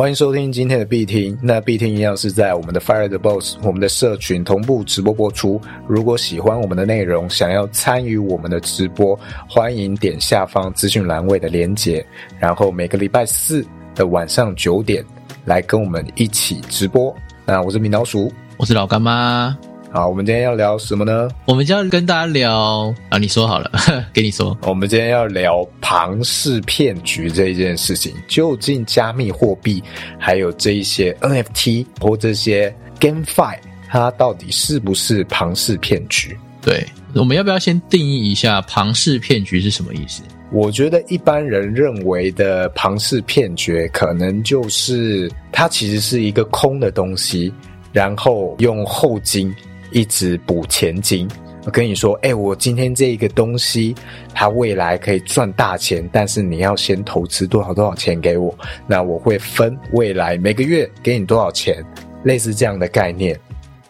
欢迎收听今天的必听。那必听一样是在我们的 Fire the Boss 我们的社群同步直播播出。如果喜欢我们的内容，想要参与我们的直播，欢迎点下方资讯栏位的连结，然后每个礼拜四的晚上九点来跟我们一起直播。那我是米老鼠，我是老干妈。好，我们今天要聊什么呢？我们就要跟大家聊啊，你说好了，给你说。我们今天要聊庞氏骗局这一件事情，究竟加密货币还有这一些 NFT 或这些 GameFi，它到底是不是庞氏骗局？对，我们要不要先定义一下庞氏骗局是什么意思？我觉得一般人认为的庞氏骗局，可能就是它其实是一个空的东西，然后用后金。一直补前金，我跟你说，哎，我今天这一个东西，它未来可以赚大钱，但是你要先投资多少多少钱给我，那我会分未来每个月给你多少钱，类似这样的概念。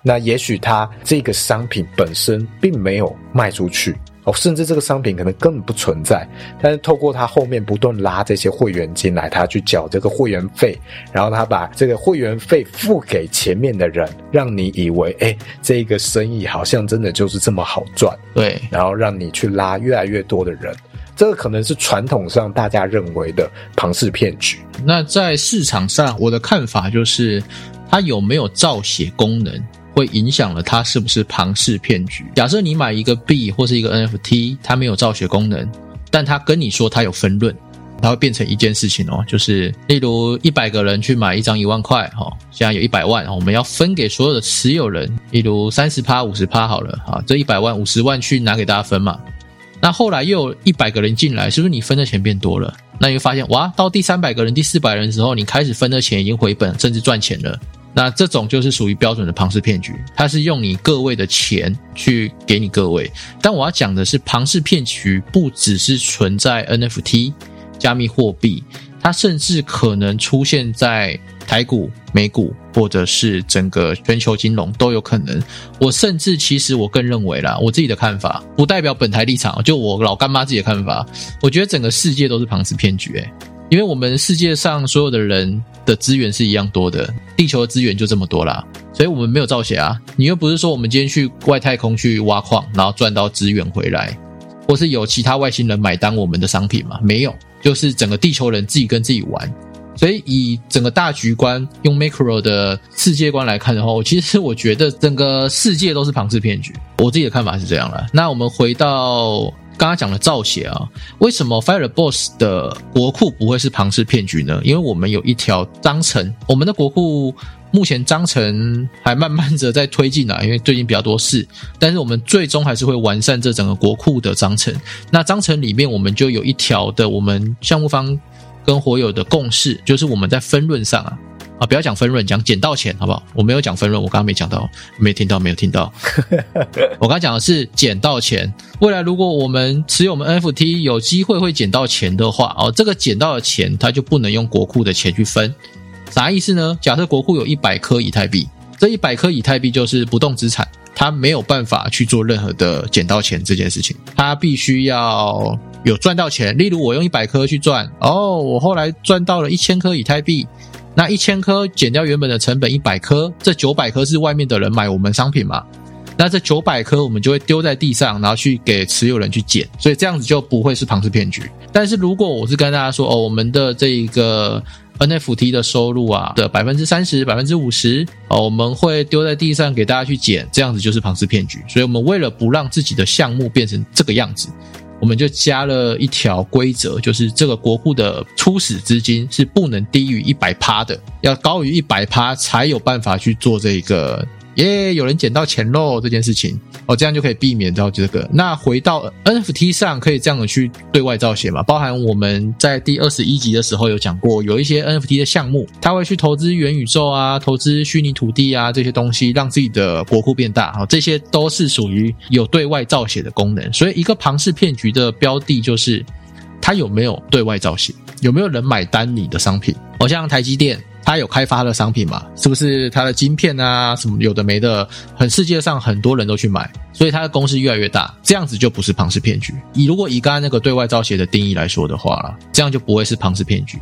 那也许它这个商品本身并没有卖出去。哦，甚至这个商品可能根本不存在，但是透过他后面不断拉这些会员进来，他去缴这个会员费，然后他把这个会员费付给前面的人，让你以为，哎，这个生意好像真的就是这么好赚，对，然后让你去拉越来越多的人，这个可能是传统上大家认为的庞氏骗局。那在市场上，我的看法就是，它有没有造血功能？会影响了它是不是庞氏骗局？假设你买一个币或是一个 NFT，它没有造血功能，但它跟你说它有分润，它会变成一件事情哦，就是例如一百个人去买一张一万块，哈，现在有一百万，我们要分给所有的持有人，例如三十趴、五十趴好了，啊，这一百万五十万去拿给大家分嘛。那后来又有一百个人进来，是不是你分的钱变多了？那你会发现，哇，到第三百个人、第四百人的时候，你开始分的钱已经回本，甚至赚钱了。那这种就是属于标准的庞氏骗局，它是用你各位的钱去给你各位。但我要讲的是，庞氏骗局不只是存在 NFT 加密货币，它甚至可能出现在台股、美股，或者是整个全球金融都有可能。我甚至其实我更认为啦，我自己的看法不代表本台立场，就我老干妈自己的看法，我觉得整个世界都是庞氏骗局，诶因为我们世界上所有的人的资源是一样多的，地球的资源就这么多啦，所以我们没有造血啊。你又不是说我们今天去外太空去挖矿，然后赚到资源回来，或是有其他外星人买单我们的商品嘛？没有，就是整个地球人自己跟自己玩。所以以整个大局观，用 macro 的世界观来看的话，其实我觉得整个世界都是庞氏骗局。我自己的看法是这样了。那我们回到。刚刚讲了造血啊，为什么 Fireboss 的国库不会是庞氏骗局呢？因为我们有一条章程，我们的国库目前章程还慢慢的在推进啊，因为最近比较多事，但是我们最终还是会完善这整个国库的章程。那章程里面我们就有一条的，我们项目方跟火友的共识，就是我们在分论上啊。啊，不要讲分润，讲捡到钱，好不好？我没有讲分润，我刚刚没讲到，没听到，没有听到。我刚刚讲的是捡到钱。未来如果我们持有我们 NFT 有机会会捡到钱的话，哦，这个捡到的钱它就不能用国库的钱去分。啥意思呢？假设国库有一百颗以太币，这一百颗以太币就是不动资产，它没有办法去做任何的捡到钱这件事情，它必须要有赚到钱。例如我用一百颗去赚，哦，我后来赚到了一千颗以太币。那一千颗减掉原本的成本一百颗，这九百颗是外面的人买我们商品嘛？那这九百颗我们就会丢在地上，然后去给持有人去捡，所以这样子就不会是庞氏骗局。但是如果我是跟大家说哦，我们的这一个 NFT 的收入啊的百分之三十、百分之五十哦，我们会丢在地上给大家去捡，这样子就是庞氏骗局。所以我们为了不让自己的项目变成这个样子。我们就加了一条规则，就是这个国库的初始资金是不能低于一百趴的，要高于一百趴才有办法去做这个。耶，有人捡到钱喽！这件事情哦，这样就可以避免到这个。那回到 NFT 上，可以这样的去对外造血嘛？包含我们在第二十一集的时候有讲过，有一些 NFT 的项目，他会去投资元宇宙啊，投资虚拟土地啊这些东西，让自己的国库变大啊，这些都是属于有对外造血的功能。所以，一个庞氏骗局的标的就是它有没有对外造血，有没有人买单你的商品？好像台积电。它有开发的商品嘛？是不是它的晶片啊？什么有的没的，很世界上很多人都去买，所以它的公司越来越大，这样子就不是庞氏骗局。以如果以刚刚那个对外造血的定义来说的话，这样就不会是庞氏骗局。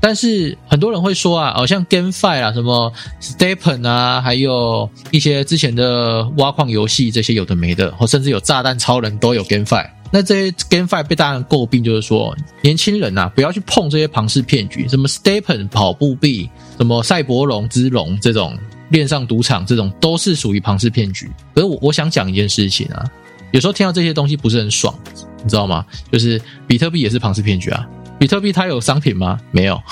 但是很多人会说啊，好像 GameFi 啊，什么 Stepen 啊，还有一些之前的挖矿游戏这些有的没的，或甚至有炸弹超人都有 GameFi。那这些 GameFi 被大家诟病，就是说年轻人呐，不要去碰这些庞氏骗局，什么 Stepen 跑步币，什么赛博龙之龙这种链上赌场，这种都是属于庞氏骗局。可是我我想讲一件事情啊，有时候听到这些东西不是很爽，你知道吗？就是比特币也是庞氏骗局啊。比特币它有商品吗？没有。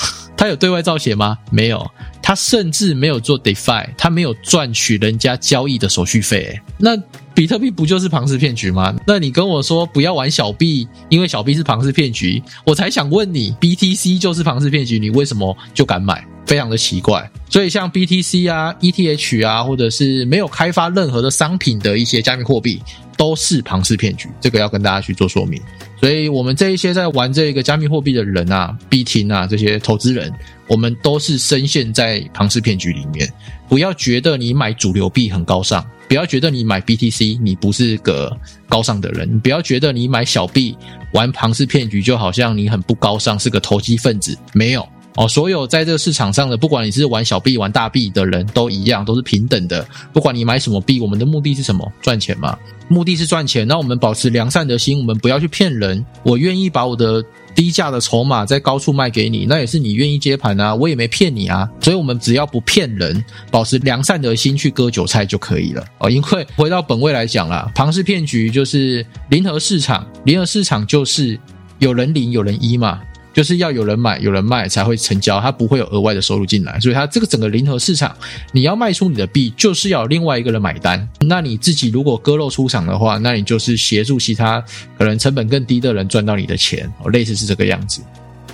他有对外造血吗？没有。他甚至没有做 DeFi，他没有赚取人家交易的手续费。那比特币不就是庞氏骗局吗？那你跟我说不要玩小币，因为小币是庞氏骗局，我才想问你，BTC 就是庞氏骗局，你为什么就敢买？非常的奇怪。所以像 BTC 啊、ETH 啊，或者是没有开发任何的商品的一些加密货币，都是庞氏骗局。这个要跟大家去做说明。所以我们这一些在玩这个加密货币的人啊、币厅啊这些投资人，我们都是深陷在庞氏骗局里面。不要觉得你买主流币很高尚，不要觉得你买 BTC 你不是个高尚的人，不要觉得你买小币玩庞氏骗局就好像你很不高尚，是个投机分子。没有哦，所有在这个市场上的，不管你是玩小币、玩大币的人都一样，都是平等的。不管你买什么币，我们的目的是什么？赚钱嘛。目的是赚钱，那我们保持良善的心，我们不要去骗人。我愿意把我的低价的筹码在高处卖给你，那也是你愿意接盘啊，我也没骗你啊。所以，我们只要不骗人，保持良善的心去割韭菜就可以了哦。因为回到本位来讲啦，庞氏骗局就是零和市场，零和市场就是有人零有人一嘛。就是要有人买有人卖才会成交，它不会有额外的收入进来，所以它这个整个零和市场，你要卖出你的币，就是要另外一个人买单。那你自己如果割肉出场的话，那你就是协助其他可能成本更低的人赚到你的钱，哦，类似是这个样子。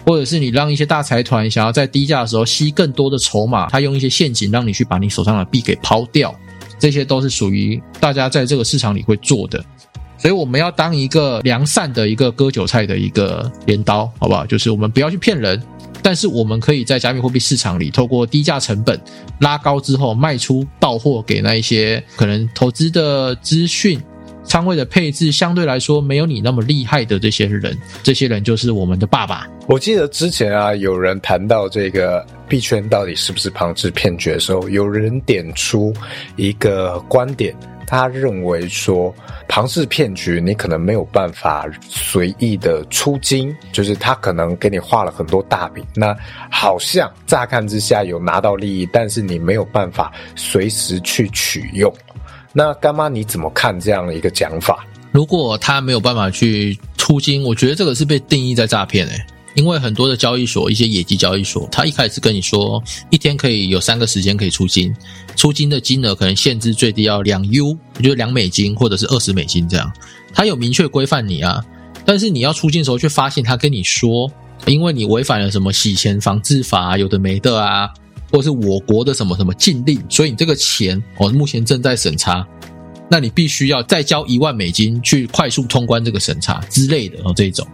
或者是你让一些大财团想要在低价的时候吸更多的筹码，他用一些陷阱让你去把你手上的币给抛掉，这些都是属于大家在这个市场里会做的。所以我们要当一个良善的一个割韭菜的一个镰刀，好不好？就是我们不要去骗人，但是我们可以在加密货币市场里，透过低价成本拉高之后卖出到货给那一些可能投资的资讯、仓位的配置相对来说没有你那么厉害的这些人，这些人就是我们的爸爸。我记得之前啊，有人谈到这个币圈到底是不是庞氏骗局的时候，有人点出一个观点。他认为说，庞氏骗局你可能没有办法随意的出金，就是他可能给你画了很多大饼，那好像乍看之下有拿到利益，但是你没有办法随时去取用。那干妈你怎么看这样的一个讲法？如果他没有办法去出金，我觉得这个是被定义在诈骗诶。因为很多的交易所，一些野鸡交易所，他一开始跟你说一天可以有三个时间可以出金，出金的金额可能限制最低要两 U，也就是两美金或者是二十美金这样，他有明确规范你啊。但是你要出金的时候，却发现他跟你说，因为你违反了什么洗钱防治法，有的没的啊，或是我国的什么什么禁令，所以你这个钱哦目前正在审查，那你必须要再交一万美金去快速通关这个审查之类的哦这种。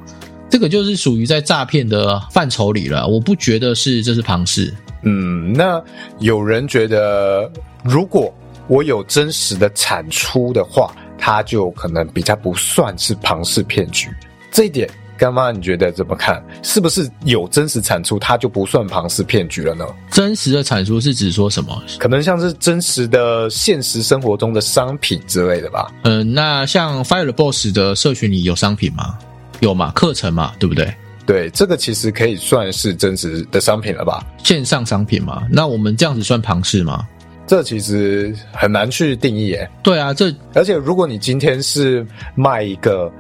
这个就是属于在诈骗的范畴里了，我不觉得是这是庞氏。嗯，那有人觉得，如果我有真实的产出的话，它就可能比较不算是庞氏骗局。这一点，干妈你觉得怎么看？是不是有真实产出，它就不算庞氏骗局了呢？真实的产出是指说什么？可能像是真实的现实生活中的商品之类的吧。嗯，那像 Fire Boss 的社群里有商品吗？有嘛课程嘛，对不对？对，这个其实可以算是增值的商品了吧？线上商品嘛，那我们这样子算庞氏吗？这其实很难去定义诶。对啊，这而且如果你今天是卖一个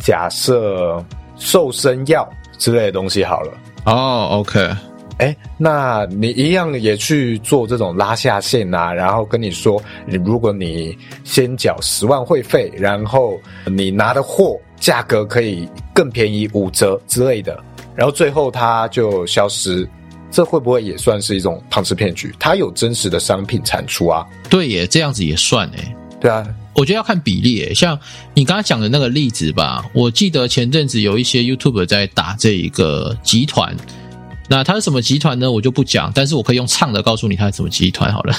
假设瘦身药之类的东西好了，哦，OK。哎，那你一样也去做这种拉下线啊？然后跟你说，你如果你先缴十万会费，然后你拿的货价格可以更便宜五折之类的，然后最后它就消失，这会不会也算是一种庞氏骗局？它有真实的商品产出啊？对耶，这样子也算哎。对啊，我觉得要看比例诶。像你刚刚讲的那个例子吧，我记得前阵子有一些 YouTube 在打这一个集团。那它是什么集团呢？我就不讲，但是我可以用唱的告诉你它是什么集团好了。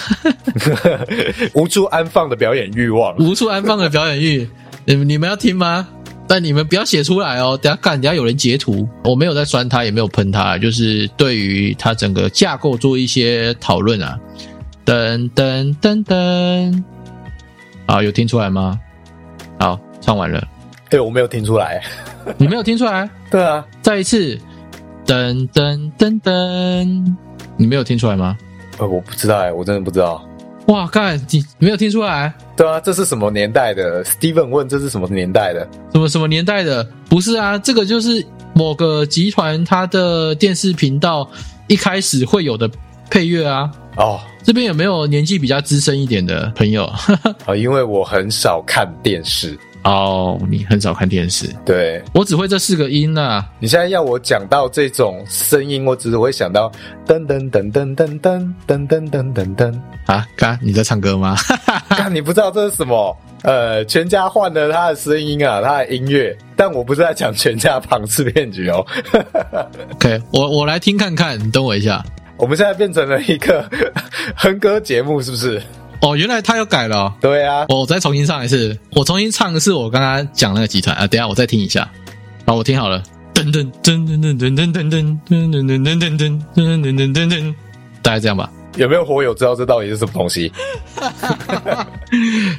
无处安放的表演欲望，无处安放的表演欲，你你们要听吗？但你们不要写出来哦，等下看，等下有人截图。我没有在酸他，也没有喷他，就是对于他整个架构做一些讨论啊。噔噔噔噔，好，有听出来吗？好，唱完了。对我没有听出来，你没有听出来？对啊，再一次，噔噔噔噔，你没有听出来吗？呃，我不知道哎，我真的不知道。哇，干，你没有听出来？对啊，这是什么年代的？Steven 问这是什么年代的？什么什么年代的？不是啊，这个就是某个集团它的电视频道一开始会有的配乐啊。哦，这边有没有年纪比较资深一点的朋友？啊，因为我很少看电视。哦，你很少看电视，对我只会这四个音呐。你现在要我讲到这种声音，我只是会想到噔噔噔噔噔噔噔噔噔噔噔啊！刚你在唱歌吗？刚你不知道这是什么？呃，全家换了他的声音啊，他的音乐，但我不是在讲全家庞氏骗局哦。OK，我我来听看看，你等我一下。我们现在变成了一个 哼歌节目，是不是？哦，原来他又改了。对啊，我再重新唱一次。我重新唱的是我刚刚讲那个集团啊。等下我再听一下。好，我听好了。噔噔噔噔噔噔噔噔噔噔噔噔噔噔噔噔噔噔噔，大概这样吧。有没有火友知道这到底是什么东西？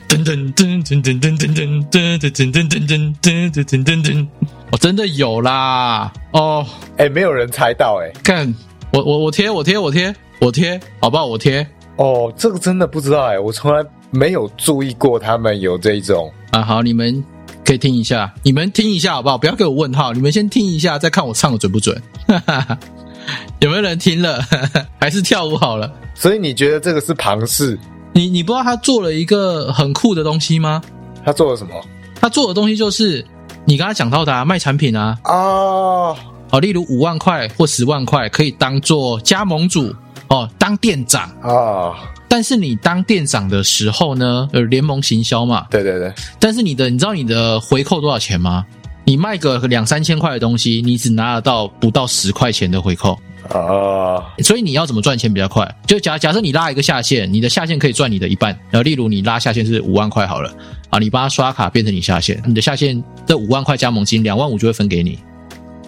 噔噔噔噔噔噔噔噔噔噔噔噔噔噔噔噔噔。我真的有啦。哦，哎，没有人猜到哎。看，我我我贴我贴我贴我贴，好不好？我贴。哦，这个真的不知道哎，我从来没有注意过他们有这种啊。好，你们可以听一下，你们听一下好不好？不要给我问号，你们先听一下，再看我唱的准不准。有没有人听了？还是跳舞好了？所以你觉得这个是庞氏？你你不知道他做了一个很酷的东西吗？他做了什么？他做的东西就是你刚才讲到的啊卖产品啊哦，好，例如五万块或十万块可以当做加盟主。哦，当店长啊！但是你当店长的时候呢，呃，联盟行销嘛。对对对。但是你的，你知道你的回扣多少钱吗？你卖个两三千块的东西，你只拿得到不到十块钱的回扣啊。所以你要怎么赚钱比较快？就假假设你拉一个下线，你的下线可以赚你的一半。然后，例如你拉下线是五万块好了啊，你帮他刷卡变成你下线，你的下线这五万块加盟金两万五就会分给你。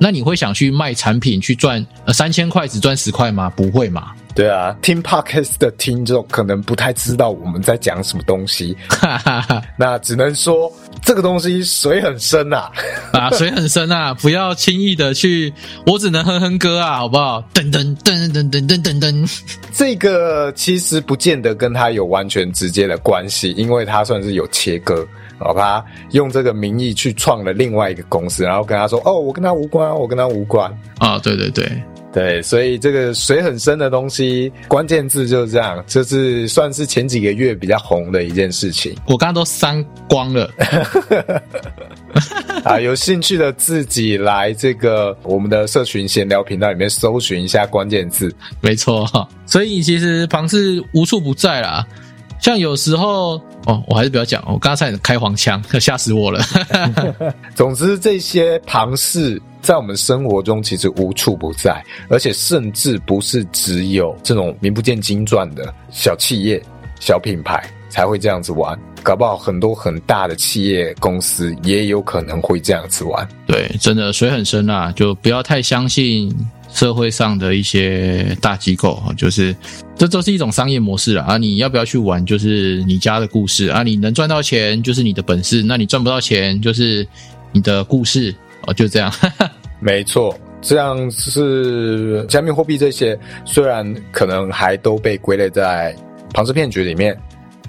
那你会想去卖产品去赚呃三千块只赚十块吗？不会嘛？对啊，听 podcast 的听众可能不太知道我们在讲什么东西，那只能说这个东西水很深呐，啊，水很深啊，不要轻易的去，我只能哼哼歌啊，好不好？噔噔噔噔噔噔噔噔，这个其实不见得跟他有完全直接的关系，因为他算是有切割，好吧？用这个名义去创了另外一个公司，然后跟他说，哦，我跟他无关，我跟他无关啊，对对对。对，所以这个水很深的东西，关键字就是这样，就是算是前几个月比较红的一件事情。我刚刚都删光了。啊，有兴趣的自己来这个我们的社群闲聊频道里面搜寻一下关键字。没错，所以其实庞氏无处不在啦。像有时候哦，我还是不要讲，我刚才开黄腔，吓死我了。总之，这些庞氏。在我们生活中，其实无处不在，而且甚至不是只有这种名不见经传的小企业、小品牌才会这样子玩，搞不好很多很大的企业公司也有可能会这样子玩。对，真的水很深啊，就不要太相信社会上的一些大机构啊，就是这都是一种商业模式啊。你要不要去玩，就是你家的故事啊。你能赚到钱，就是你的本事；那你赚不到钱，就是你的故事。哦，就这样，没错，这样是加密货币这些，虽然可能还都被归类在庞氏骗局里面，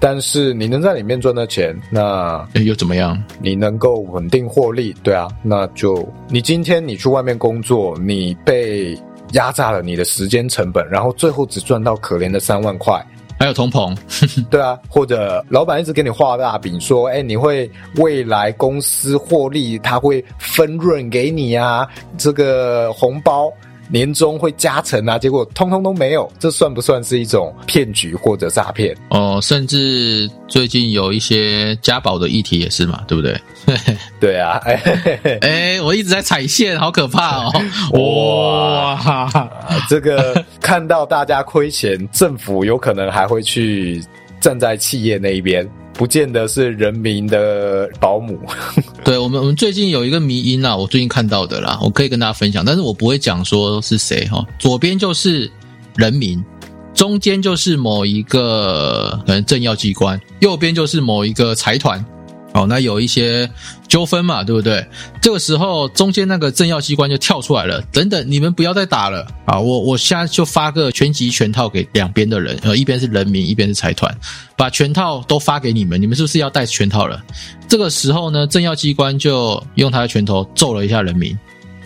但是你能在里面赚到钱，那又怎么样？你能够稳定获利，对啊，那就你今天你去外面工作，你被压榨了你的时间成本，然后最后只赚到可怜的三万块。还有通膨，对啊，或者老板一直给你画大饼，说，哎，你会未来公司获利，他会分润给你啊，这个红包。年终会加成啊，结果通通都没有，这算不算是一种骗局或者诈骗？哦，甚至最近有一些家宝的议题也是嘛，对不对？对啊，哎，我一直在踩线，好可怕哦！哇，这个看到大家亏钱，政府有可能还会去站在企业那一边。不见得是人民的保姆。对我们，我们最近有一个迷音啊，我最近看到的啦，我可以跟大家分享，但是我不会讲说是谁哈。左边就是人民，中间就是某一个可能政要机关，右边就是某一个财团。哦，那有一些纠纷嘛，对不对？这个时候中间那个政要机关就跳出来了，等等，你们不要再打了啊！我我现在就发个全集全套给两边的人，呃，一边是人民，一边是财团，把全套都发给你们，你们是不是要带全套了？这个时候呢，政要机关就用他的拳头揍了一下人民，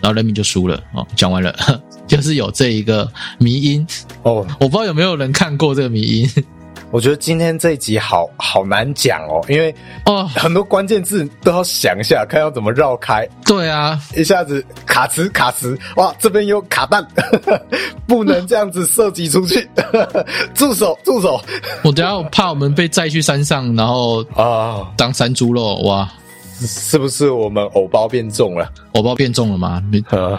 然后人民就输了。哦，讲完了，就是有这一个迷音哦，我不知道有没有人看过这个迷音。我觉得今天这一集好好难讲哦，因为哦很多关键字都要想一下，看要怎么绕开。对啊，一下子卡词卡词，哇，这边有卡弹，不能这样子射击出去，住手住手！我等下怕我们被载去山上，然后啊当山猪肉哇。是不是我们藕包变重了？藕包变重了吗？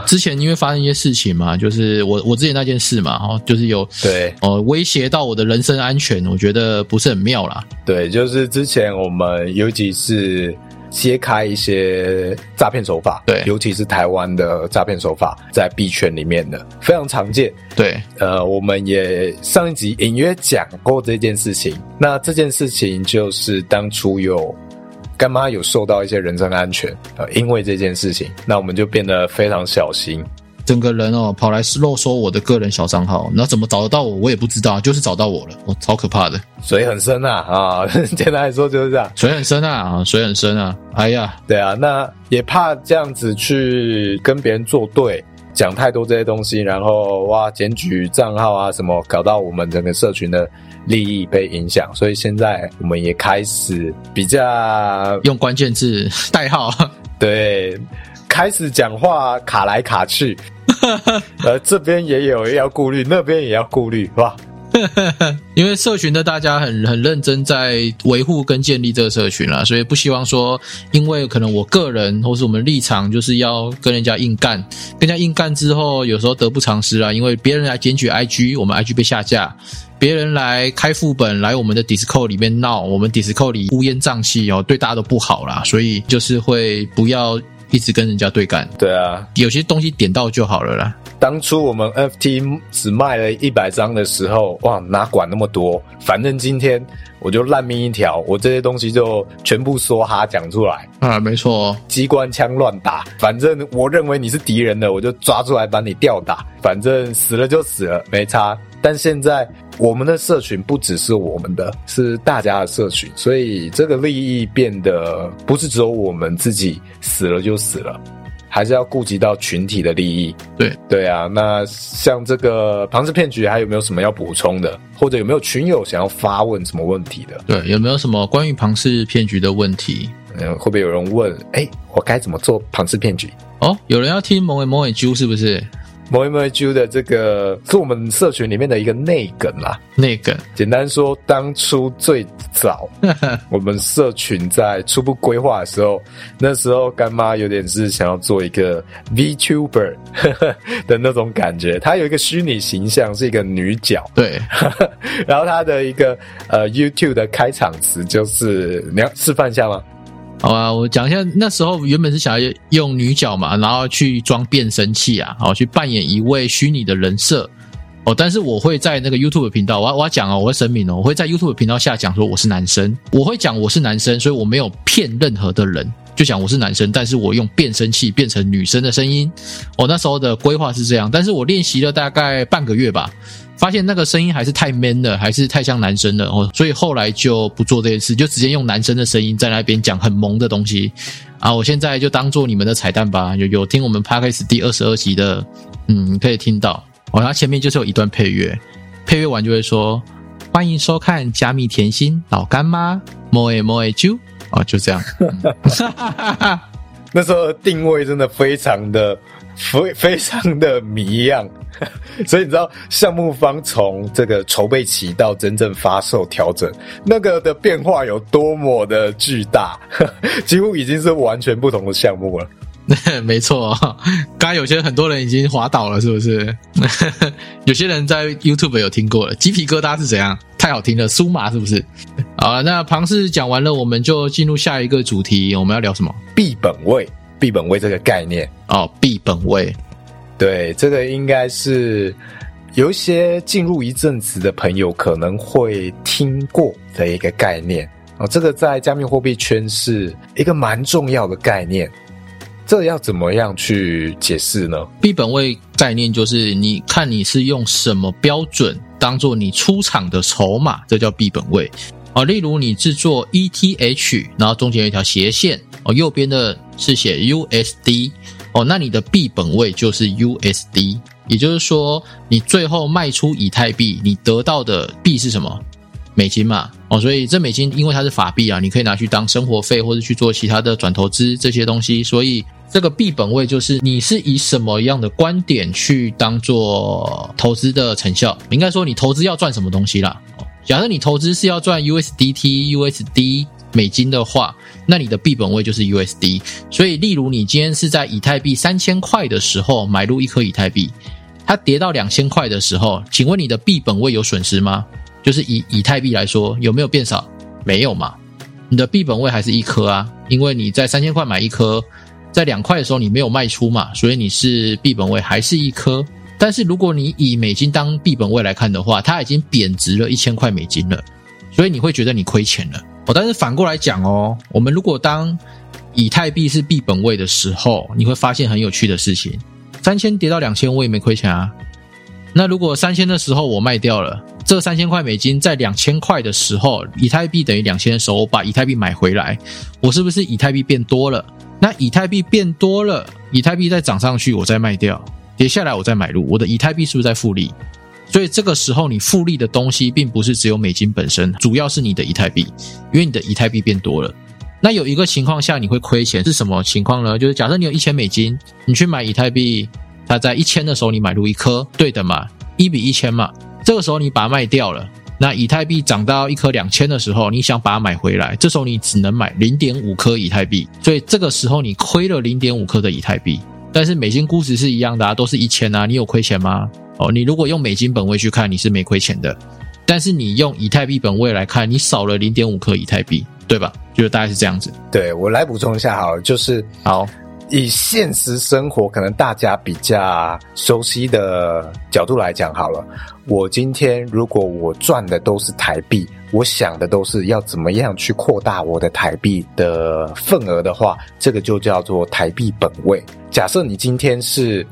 之前因为发生一些事情嘛，就是我我之前那件事嘛，哦，就是有对哦威胁到我的人身安全，我觉得不是很妙啦。对，就是之前我们尤其是揭开一些诈骗手法，对，尤其是台湾的诈骗手法在币圈里面的非常常见。对，呃，我们也上一集隐约讲过这件事情。那这件事情就是当初有。干妈有受到一些人身安全啊，因为这件事情，那我们就变得非常小心。整个人哦，跑来漏收我的个人小账号，那怎么找得到我？我也不知道，就是找到我了，我超可怕的。水很深啊啊！简单来说就是这样，水很深啊啊，水很深啊！哎呀，对啊，那也怕这样子去跟别人作对，讲太多这些东西，然后哇，检举账号啊什么，搞到我们整个社群的。利益被影响，所以现在我们也开始比较用关键字代号，对，开始讲话卡来卡去，呃，这边也有要顾虑，那边也要顾虑，是吧？因为社群的大家很很认真在维护跟建立这个社群了，所以不希望说，因为可能我个人或是我们立场就是要跟人家硬干，跟人家硬干之后，有时候得不偿失啊，因为别人来检举 IG，我们 IG 被下架。别人来开副本来我们的 Discord 里面闹，我们 Discord 里乌烟瘴气哦，对大家都不好啦，所以就是会不要一直跟人家对干。对啊，有些东西点到就好了啦。当初我们 FT 只卖了一百张的时候，哇，哪管那么多？反正今天我就烂命一条，我这些东西就全部说哈讲出来啊，没错，机关枪乱打，反正我认为你是敌人的，我就抓出来把你吊打，反正死了就死了，没差。但现在我们的社群不只是我们的，是大家的社群，所以这个利益变得不是只有我们自己死了就死了，还是要顾及到群体的利益。对对啊，那像这个庞氏骗局，还有没有什么要补充的？或者有没有群友想要发问什么问题的？对，有没有什么关于庞氏骗局的问题？嗯，会不会有人问？哎，我该怎么做庞氏骗局？哦，有人要听某尾某尾揪是不是？某一某一的这个是我们社群里面的一个内梗啦，内梗。简单说，当初最早 我们社群在初步规划的时候，那时候干妈有点是想要做一个 VTuber 的那种感觉，她有一个虚拟形象是一个女角，对，然后她的一个呃 YouTube 的开场词就是你要示范一下吗？好吧，我讲一下，那时候原本是想要用女角嘛，然后去装变声器啊，好去扮演一位虚拟的人设哦。但是我会在那个 YouTube 频道，我要我要讲哦，我会声明哦，我会在 YouTube 频道下讲说我是男生，我会讲我是男生，所以我没有骗任何的人，就讲我是男生，但是我用变声器变成女生的声音。我那时候的规划是这样，但是我练习了大概半个月吧。发现那个声音还是太 man 了，还是太像男生了哦，所以后来就不做这件事，就直接用男生的声音在那边讲很萌的东西啊！我现在就当做你们的彩蛋吧，有有听我们 podcast 第二十二集的，嗯，可以听到哦。它前面就是有一段配乐，配乐完就会说欢迎收看加密甜心老干妈莫诶莫诶啾哦，就这样。那时候定位真的非常的。非非常的迷样，所以你知道项目方从这个筹备期到真正发售调整，那个的变化有多么的巨大，几乎已经是完全不同的项目了。没错，刚刚有些很多人已经滑倒了，是不是？有些人在 YouTube 有听过了，鸡皮疙瘩是怎样？太好听了，苏麻是不是？好了，那庞氏讲完了，我们就进入下一个主题，我们要聊什么？币本位，币本位这个概念哦，币本位，对，这个应该是有一些进入一阵子的朋友可能会听过的一个概念哦，这个在加密货币圈是一个蛮重要的概念。这要怎么样去解释呢？币本位概念就是你看你是用什么标准当做你出场的筹码，这叫币本位啊。例如你制作 ETH，然后中间有一条斜线哦，右边的是写 USD 哦，那你的币本位就是 USD，也就是说你最后卖出以太币，你得到的币是什么？美金嘛哦，所以这美金因为它是法币啊，你可以拿去当生活费或者去做其他的转投资这些东西，所以。这个币本位就是你是以什么样的观点去当做投资的成效？应该说你投资要赚什么东西啦？假设你投资是要赚 USDT、USD 美金的话，那你的币本位就是 USD。所以，例如你今天是在以太币三千块的时候买入一颗以太币，它跌到两千块的时候，请问你的币本位有损失吗？就是以以太币来说，有没有变少？没有嘛？你的币本位还是一颗啊？因为你在三千块买一颗。在两块的时候你没有卖出嘛，所以你是币本位还是一颗？但是如果你以美金当币本位来看的话，它已经贬值了一千块美金了，所以你会觉得你亏钱了。哦，但是反过来讲哦，我们如果当以太币是币本位的时候，你会发现很有趣的事情：三千跌到两千，我也没亏钱啊。那如果三千的时候我卖掉了，这三千块美金在两千块的时候，以太币等于两千的时候，我把以太币买回来，我是不是以太币变多了？那以太币变多了，以太币再涨上去，我再卖掉，跌下来我再买入，我的以太币是不是在复利？所以这个时候你复利的东西并不是只有美金本身，主要是你的以太币，因为你的以太币变多了。那有一个情况下你会亏钱是什么情况呢？就是假设你有一千美金，你去买以太币，它在一千的时候你买入一颗，对的嘛，一比一千嘛，这个时候你把它卖掉了。那以太币涨到一颗两千的时候，你想把它买回来，这时候你只能买零点五颗以太币，所以这个时候你亏了零点五颗的以太币。但是美金估值是一样的啊，都是一千啊，你有亏钱吗？哦，你如果用美金本位去看，你是没亏钱的。但是你用以太币本位来看，你少了零点五颗以太币，对吧？就是大概是这样子。对我来补充一下，好了，就是好。以现实生活可能大家比较熟悉的角度来讲好了，我今天如果我赚的都是台币，我想的都是要怎么样去扩大我的台币的份额的话，这个就叫做台币本位。假设你今天是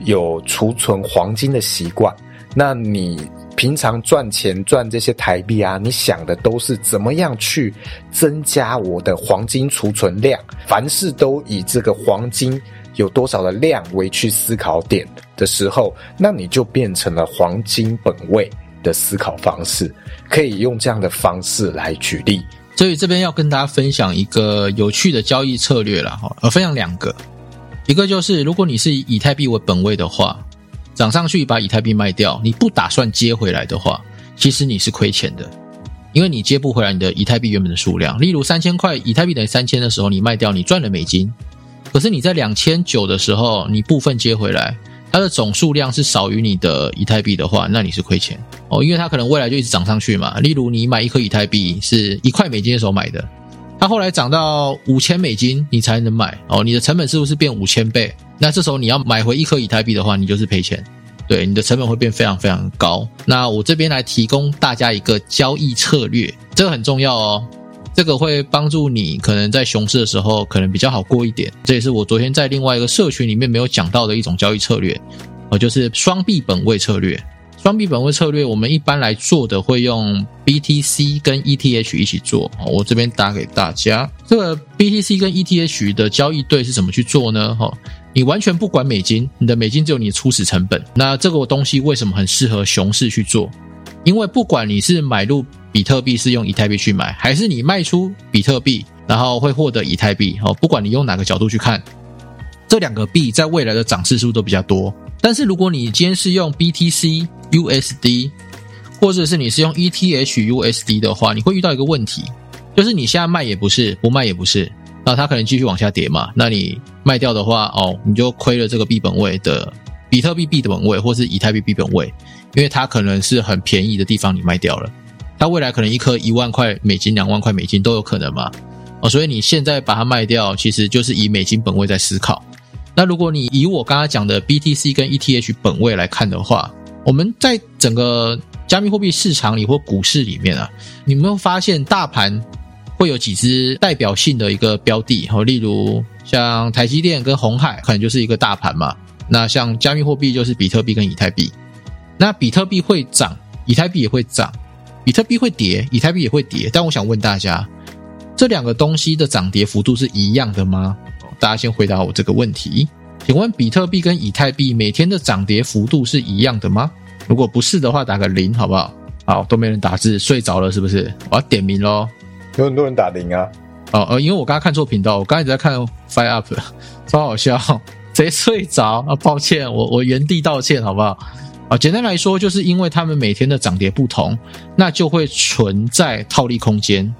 有储存黄金的习惯，那你。平常赚钱赚这些台币啊，你想的都是怎么样去增加我的黄金储存量？凡事都以这个黄金有多少的量为去思考点的时候，那你就变成了黄金本位的思考方式。可以用这样的方式来举例。所以这边要跟大家分享一个有趣的交易策略了哈，呃，分享两个，一个就是如果你是以以太币为本位的话。涨上去把以太币卖掉，你不打算接回来的话，其实你是亏钱的，因为你接不回来你的以太币原本的数量。例如三千块以太币等于三千的时候，你卖掉，你赚了美金。可是你在两千九的时候，你部分接回来，它的总数量是少于你的以太币的话，那你是亏钱哦，因为它可能未来就一直涨上去嘛。例如你买一颗以太币是一块美金的时候买的，它后来涨到五千美金你才能买哦，你的成本是不是变五千倍？那这时候你要买回一颗以太币的话，你就是赔钱，对，你的成本会变非常非常高。那我这边来提供大家一个交易策略，这个很重要哦，这个会帮助你可能在熊市的时候可能比较好过一点。这也是我昨天在另外一个社群里面没有讲到的一种交易策略，哦，就是双币本位策略。双币本位策略，我们一般来做的会用 BTC 跟 ETH 一起做。我这边打给大家，这个 BTC 跟 ETH 的交易对是怎么去做呢？哈，你完全不管美金，你的美金只有你的初始成本。那这个东西为什么很适合熊市去做？因为不管你是买入比特币是用以太币去买，还是你卖出比特币然后会获得以太币，哦，不管你用哪个角度去看，这两个币在未来的涨势是不是都比较多？但是如果你今天是用 BTC USD，或者是你是用 ETH USD 的话，你会遇到一个问题，就是你现在卖也不是，不卖也不是，那它可能继续往下跌嘛。那你卖掉的话，哦，你就亏了这个币本位的比特币币的本位，或是以太币币本位，因为它可能是很便宜的地方你卖掉了。它未来可能一颗一万块美金、两万块美金都有可能嘛。哦，所以你现在把它卖掉，其实就是以美金本位在思考。那如果你以我刚刚讲的 BTC 跟 ETH 本位来看的话，我们在整个加密货币市场里或股市里面啊，你有没有发现大盘会有几只代表性的一个标的？哦，例如像台积电跟红海，可能就是一个大盘嘛。那像加密货币就是比特币跟以太币。那比特币会涨，以太币也会涨；比特币会跌，以太币也会跌。但我想问大家，这两个东西的涨跌幅度是一样的吗？大家先回答我这个问题。请问比特币跟以太币每天的涨跌幅度是一样的吗？如果不是的话，打个零好不好？好，都没人打字，睡着了是不是？我要点名喽。有很多人打零啊。哦呃，因为我刚刚看错频道，我刚才在看 Fire Up，超好笑，谁睡着啊！抱歉，我我原地道歉好不好？啊，简单来说，就是因为他们每天的涨跌不同，那就会存在套利空间。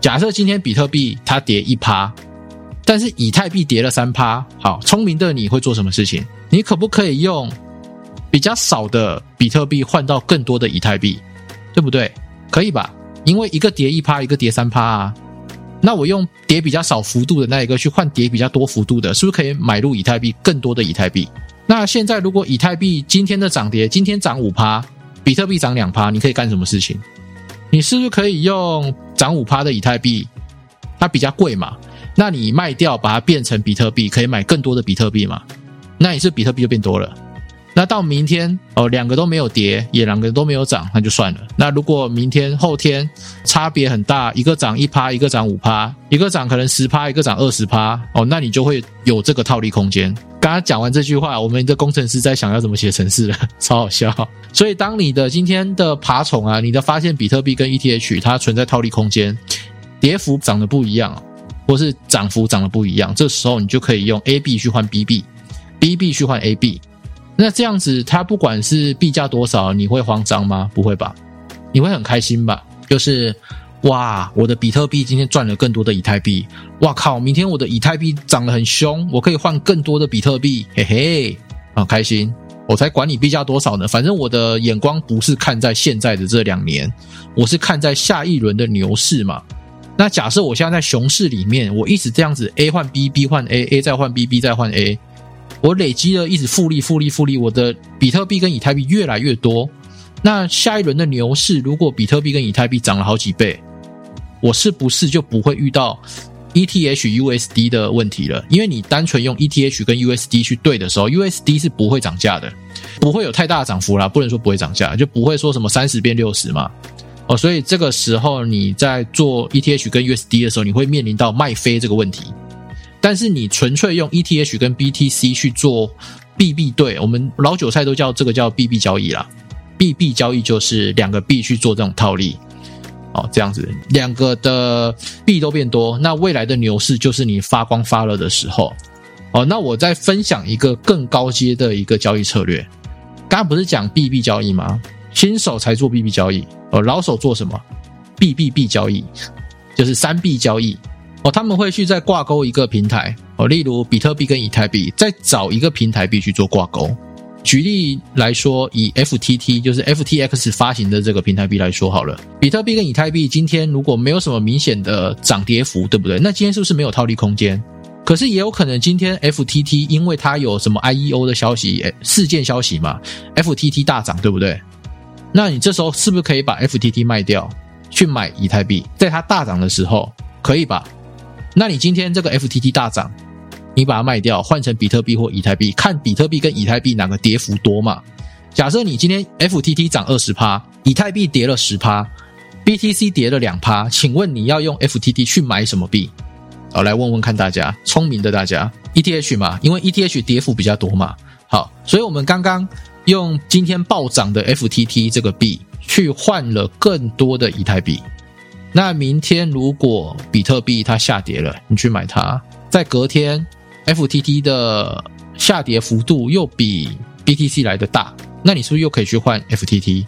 假设今天比特币它跌一趴。但是以太币跌了三趴，好，聪明的你会做什么事情？你可不可以用比较少的比特币换到更多的以太币，对不对？可以吧？因为一个跌一趴，一个跌三趴啊。那我用跌比较少幅度的那一个去换跌比较多幅度的，是不是可以买入以太币更多的以太币？那现在如果以太币今天的涨跌，今天涨五趴，比特币涨两趴，你可以干什么事情？你是不是可以用涨五趴的以太币？它比较贵嘛？那你卖掉，把它变成比特币，可以买更多的比特币嘛？那你是比特币就变多了。那到明天哦，两个都没有跌，也两个都没有涨，那就算了。那如果明天、后天差别很大，一个涨一趴，一个涨五趴，一个涨可能十趴，一个涨二十趴，哦，那你就会有这个套利空间。刚刚讲完这句话，我们的工程师在想要怎么写程式了，超好笑。所以当你的今天的爬虫啊，你的发现比特币跟 ETH 它存在套利空间，跌幅涨得不一样。或是涨幅涨得不一样，这时候你就可以用 A B 去换 B B，B B 去换 A B，那这样子它不管是币价多少，你会慌张吗？不会吧？你会很开心吧？就是哇，我的比特币今天赚了更多的以太币，哇靠！明天我的以太币涨得很凶，我可以换更多的比特币，嘿嘿，好开心！我才管你币价多少呢，反正我的眼光不是看在现在的这两年，我是看在下一轮的牛市嘛。那假设我现在在熊市里面，我一直这样子 A 换 B，B 换 A，A 再换 B，B 再换 A，我累积了一直复利、复利、复利，我的比特币跟以太币越来越多。那下一轮的牛市，如果比特币跟以太币涨了好几倍，我是不是就不会遇到 ETH USD 的问题了？因为你单纯用 ETH 跟 USD 去对的时候，USD 是不会涨价的，不会有太大的涨幅啦。不能说不会涨价，就不会说什么三十变六十嘛。哦，所以这个时候你在做 ETH 跟 USD 的时候，你会面临到卖飞这个问题。但是你纯粹用 ETH 跟 BTC 去做 BB 对，我们老韭菜都叫这个叫 BB 交易啦。BB 交易就是两个币去做这种套利。哦，这样子两个的币都变多，那未来的牛市就是你发光发热的时候。哦，那我再分享一个更高阶的一个交易策略。刚刚不是讲 BB 交易吗？新手才做 BB 交易。哦，老手做什么？BBB 交易，就是三币交易。哦，他们会去再挂钩一个平台。哦，例如比特币跟以太币，再找一个平台币去做挂钩。举例来说，以 FTT 就是 FTX 发行的这个平台币来说好了。比特币跟以太币今天如果没有什么明显的涨跌幅，对不对？那今天是不是没有套利空间？可是也有可能今天 FTT 因为它有什么 IEO 的消息、事件消息嘛，FTT 大涨，对不对？那你这时候是不是可以把 FTT 卖掉，去买以太币？在它大涨的时候，可以吧？那你今天这个 FTT 大涨，你把它卖掉，换成比特币或以太币，看比特币跟以太币哪个跌幅多嘛？假设你今天 FTT 涨二十趴，以太币跌了十趴，BTC 跌了两趴，请问你要用 FTT 去买什么币？好，来问问看大家，聪明的大家，ETH 嘛，因为 ETH 跌幅比较多嘛。好，所以我们刚刚。用今天暴涨的 FTT 这个币去换了更多的以太币，那明天如果比特币它下跌了，你去买它，在隔天 FTT 的下跌幅度又比 BTC 来的大，那你是不是又可以去换 FTT？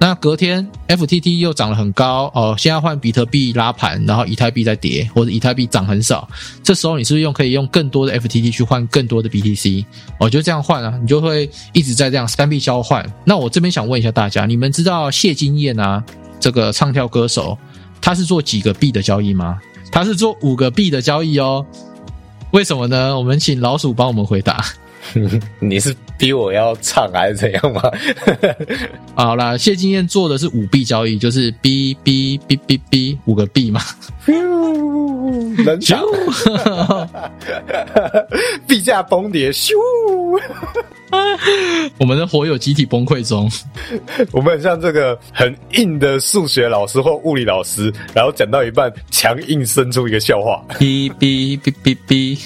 那隔天 FTT 又涨了很高哦，现在换比特币拉盘，然后以太币在跌，或者以太币涨很少，这时候你是不是用可以用更多的 FTT 去换更多的 BTC？哦，就这样换啊，你就会一直在这样三币交换。那我这边想问一下大家，你们知道谢金燕啊，这个唱跳歌手，他是做几个币的交易吗？他是做五个币的交易哦。为什么呢？我们请老鼠帮我们回答。你是逼我要唱还是怎样吗？好啦，谢金燕做的是五币交易，就是 B B B B B 五个币嘛。冷场，币价崩跌，咻！我们的火友集体崩溃中。我们很像这个很硬的数学老师或物理老师，然后讲到一半，强硬生出一个笑话。B B B B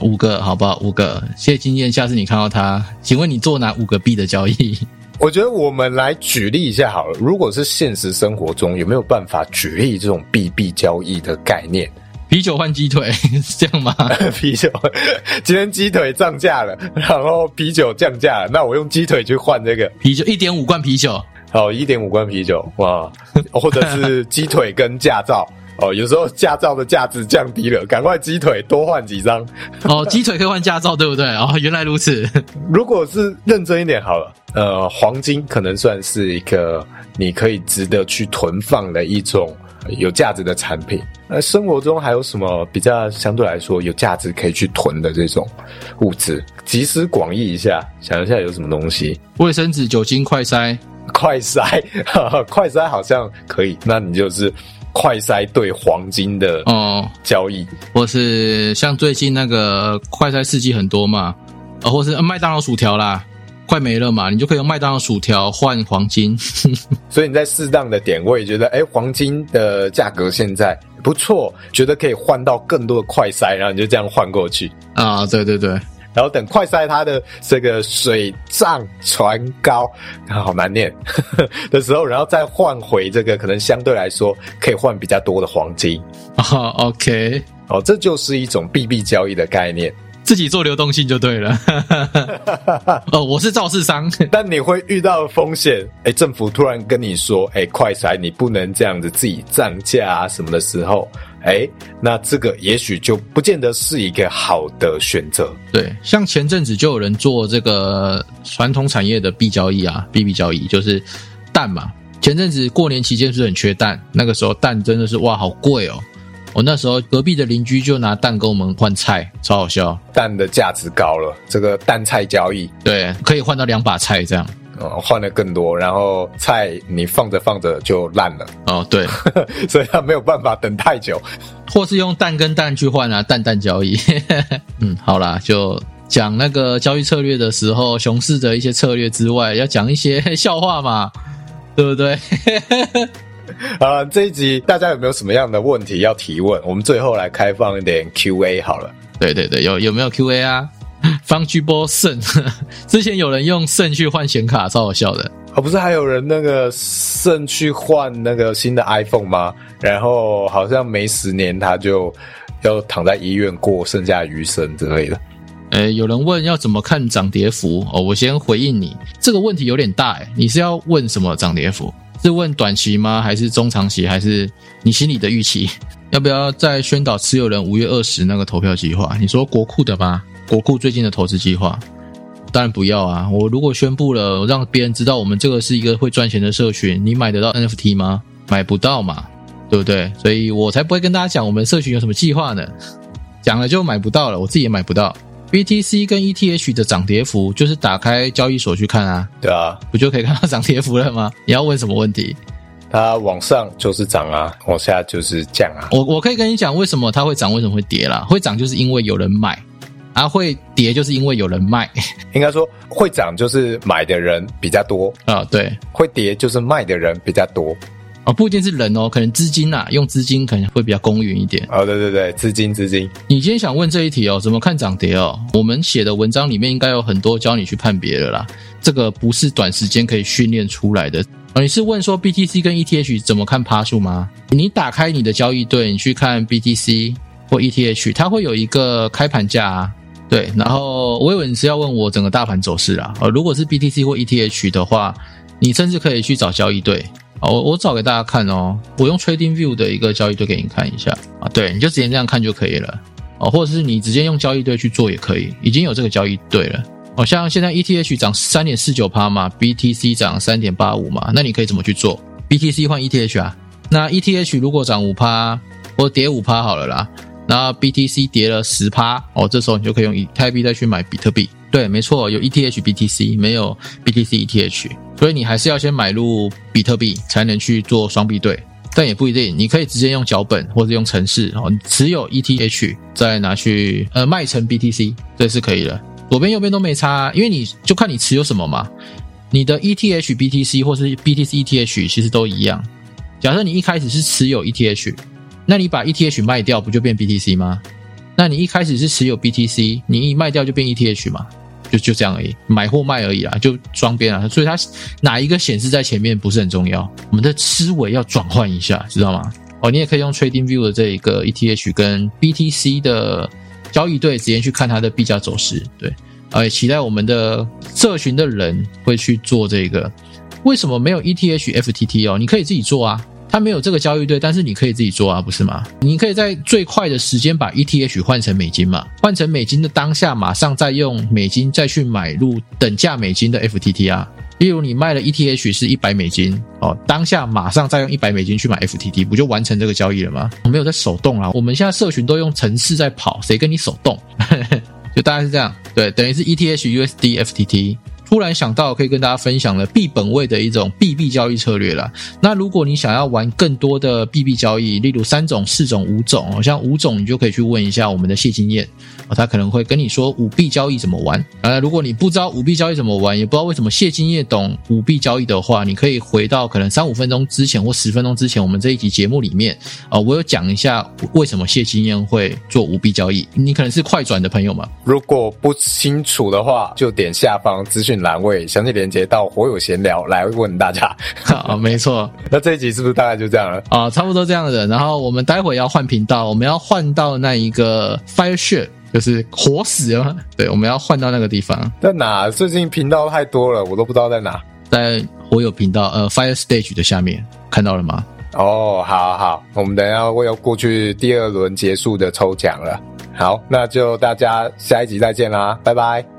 五个好不好？五个。谢经验，下次你看到他，请问你做哪五个币的交易？我觉得我们来举例一下好了。如果是现实生活中，有没有办法举例这种币币交易的概念？啤酒换鸡腿 是这样吗？啤酒今天鸡腿涨价了，然后啤酒降价了，那我用鸡腿去换这个啤酒，一点五罐啤酒。好，一点五罐啤酒哇，或者是鸡腿跟驾照哦，有时候驾照的价值降低了，赶快鸡腿多换几张哦，鸡腿可以换驾照，对不对？哦，原来如此。如果是认真一点好了，呃，黄金可能算是一个你可以值得去囤放的一种有价值的产品。那生活中还有什么比较相对来说有价值可以去囤的这种物质？集思广益一下，想一下有什么东西？卫生纸、酒精、快筛、快筛，快筛好像可以。那你就是快筛对黄金的哦交易，或是像最近那个快筛试剂很多嘛，啊，或是麦当劳薯条啦。快没了嘛，你就可以用麦当劳薯条换黄金。所以你在适当的点位，觉得哎，黄金的价格现在不错，觉得可以换到更多的快筛，然后你就这样换过去啊。对对对，然后等快塞它的这个水涨船高，好难念 的时候，然后再换回这个可能相对来说可以换比较多的黄金。哦，OK，哦，这就是一种币币交易的概念。自己做流动性就对了。哦，我是肇事商，但你会遇到风险。哎，政府突然跟你说，哎，快筛你不能这样子自己涨价啊什么的时候，哎，那这个也许就不见得是一个好的选择。对，像前阵子就有人做这个传统产业的 B 交易啊，，B B 交易就是蛋嘛。前阵子过年期间是很缺蛋，那个时候蛋真的是哇，好贵哦。我那时候隔壁的邻居就拿蛋跟我们换菜，超好笑。蛋的价值高了，这个蛋菜交易，对，可以换到两把菜这样。哦，换的更多，然后菜你放着放着就烂了。哦，对，所以他没有办法等太久，或是用蛋跟蛋去换啊，蛋蛋交易。嗯，好啦，就讲那个交易策略的时候，熊市的一些策略之外，要讲一些笑话嘛，对不对？啊，这一集大家有没有什么样的问题要提问？我们最后来开放一点 Q&A 好了。对对对，有有没有 Q&A 啊？方居波肾，之前有人用肾去换显卡，超好笑的。哦，不是还有人那个肾去换那个新的 iPhone 吗？然后好像没十年他就要躺在医院过剩下余生之类的。诶，有人问要怎么看涨跌幅？哦，我先回应你，这个问题有点大诶，你是要问什么涨跌幅？是问短期吗？还是中长期？还是你心里的预期？要不要再宣导持有人五月二十那个投票计划？你说国库的吗？国库最近的投资计划？当然不要啊！我如果宣布了，让别人知道我们这个是一个会赚钱的社群，你买得到 NFT 吗？买不到嘛，对不对？所以我才不会跟大家讲我们社群有什么计划呢。讲了就买不到了，我自己也买不到。BTC 跟 ETH 的涨跌幅，就是打开交易所去看啊。对啊，不就可以看到涨跌幅了吗？你要问什么问题？它往上就是涨啊，往下就是降啊。我我可以跟你讲，为什么它会涨，为什么会跌啦？会涨就是因为有人买，啊，会跌就是因为有人卖。应该说会涨就是买的人比较多啊，对。会跌就是卖的人比较多。哦，不一定是人哦，可能资金呐，用资金可能会比较公允一点。哦，对对对，资金资金。你今天想问这一题哦，怎么看涨跌哦？我们写的文章里面应该有很多教你去判别的啦。这个不是短时间可以训练出来的。你是问说 BTC 跟 ETH 怎么看趴数吗？你打开你的交易对，你去看 BTC 或 ETH，它会有一个开盘价啊。对，然后我以为你是要问我整个大盘走势啊。呃，如果是 BTC 或 ETH 的话，你甚至可以去找交易对。我我找给大家看哦，我用 Trading View 的一个交易对给你看一下啊，对，你就直接这样看就可以了哦，或者是你直接用交易对去做也可以，已经有这个交易对了哦。像现在 ETH 涨三点四九趴嘛，BTC 涨三点八五嘛，那你可以怎么去做 BTC 换 ETH 啊。那 ETH 如果涨五趴或跌五趴好了啦，那 BTC 跌了十趴哦，这时候你就可以用以太币再去买比特币。对，没错，有 ETH BTC，没有 BTC ETH，所以你还是要先买入比特币才能去做双币对。但也不一定，你可以直接用脚本或者用程式哦，持有 ETH 再拿去呃卖成 BTC，这是可以的。左边右边都没差，因为你就看你持有什么嘛。你的 ETH BTC 或是 BTC ETH 其实都一样。假设你一开始是持有 ETH，那你把 ETH 卖掉不就变 BTC 吗？那你一开始是持有 BTC，你一卖掉就变 ETH 嘛？就就这样而已，买或卖而已啊，就双边啊，所以它哪一个显示在前面不是很重要，我们的思维要转换一下，知道吗？哦，你也可以用 Trading View 的这一个 ETH 跟 BTC 的交易对直接去看它的币价走势，对，而期待我们的社群的人会去做这个。为什么没有 ETH FTT 哦？你可以自己做啊。它没有这个交易对，但是你可以自己做啊，不是吗？你可以在最快的时间把 ETH 换成美金嘛，换成美金的当下，马上再用美金再去买入等价美金的 FTT 啊。例如你卖了 ETH 是一百美金哦，当下马上再用一百美金去买 FTT，不就完成这个交易了吗？我没有在手动啊，我们现在社群都用程式在跑，谁跟你手动？就大概是这样，对，等于是 ETH USD FTT。突然想到，可以跟大家分享了币本位的一种币币交易策略了。那如果你想要玩更多的币币交易，例如三种、四种、五种，好像五种，你就可以去问一下我们的谢金燕，他可能会跟你说五币交易怎么玩。呃，如果你不知道五币交易怎么玩，也不知道为什么谢金燕懂五币交易的话，你可以回到可能三五分钟之前或十分钟之前，我们这一集节目里面，啊，我有讲一下为什么谢金燕会做五币交易。你可能是快转的朋友嘛？如果不清楚的话，就点下方资讯。栏位详细连接到火友闲聊来问大家啊，没错。那这一集是不是大概就这样了啊？差不多这样的。然后我们待会要换频道，我们要换到那一个 Fire Share，就是活死了。对，我们要换到那个地方。在哪？最近频道太多了，我都不知道在哪。在火友频道呃 Fire Stage 的下面看到了吗？哦，好好，我们等下会要过去第二轮结束的抽奖了。好，那就大家下一集再见啦，拜拜。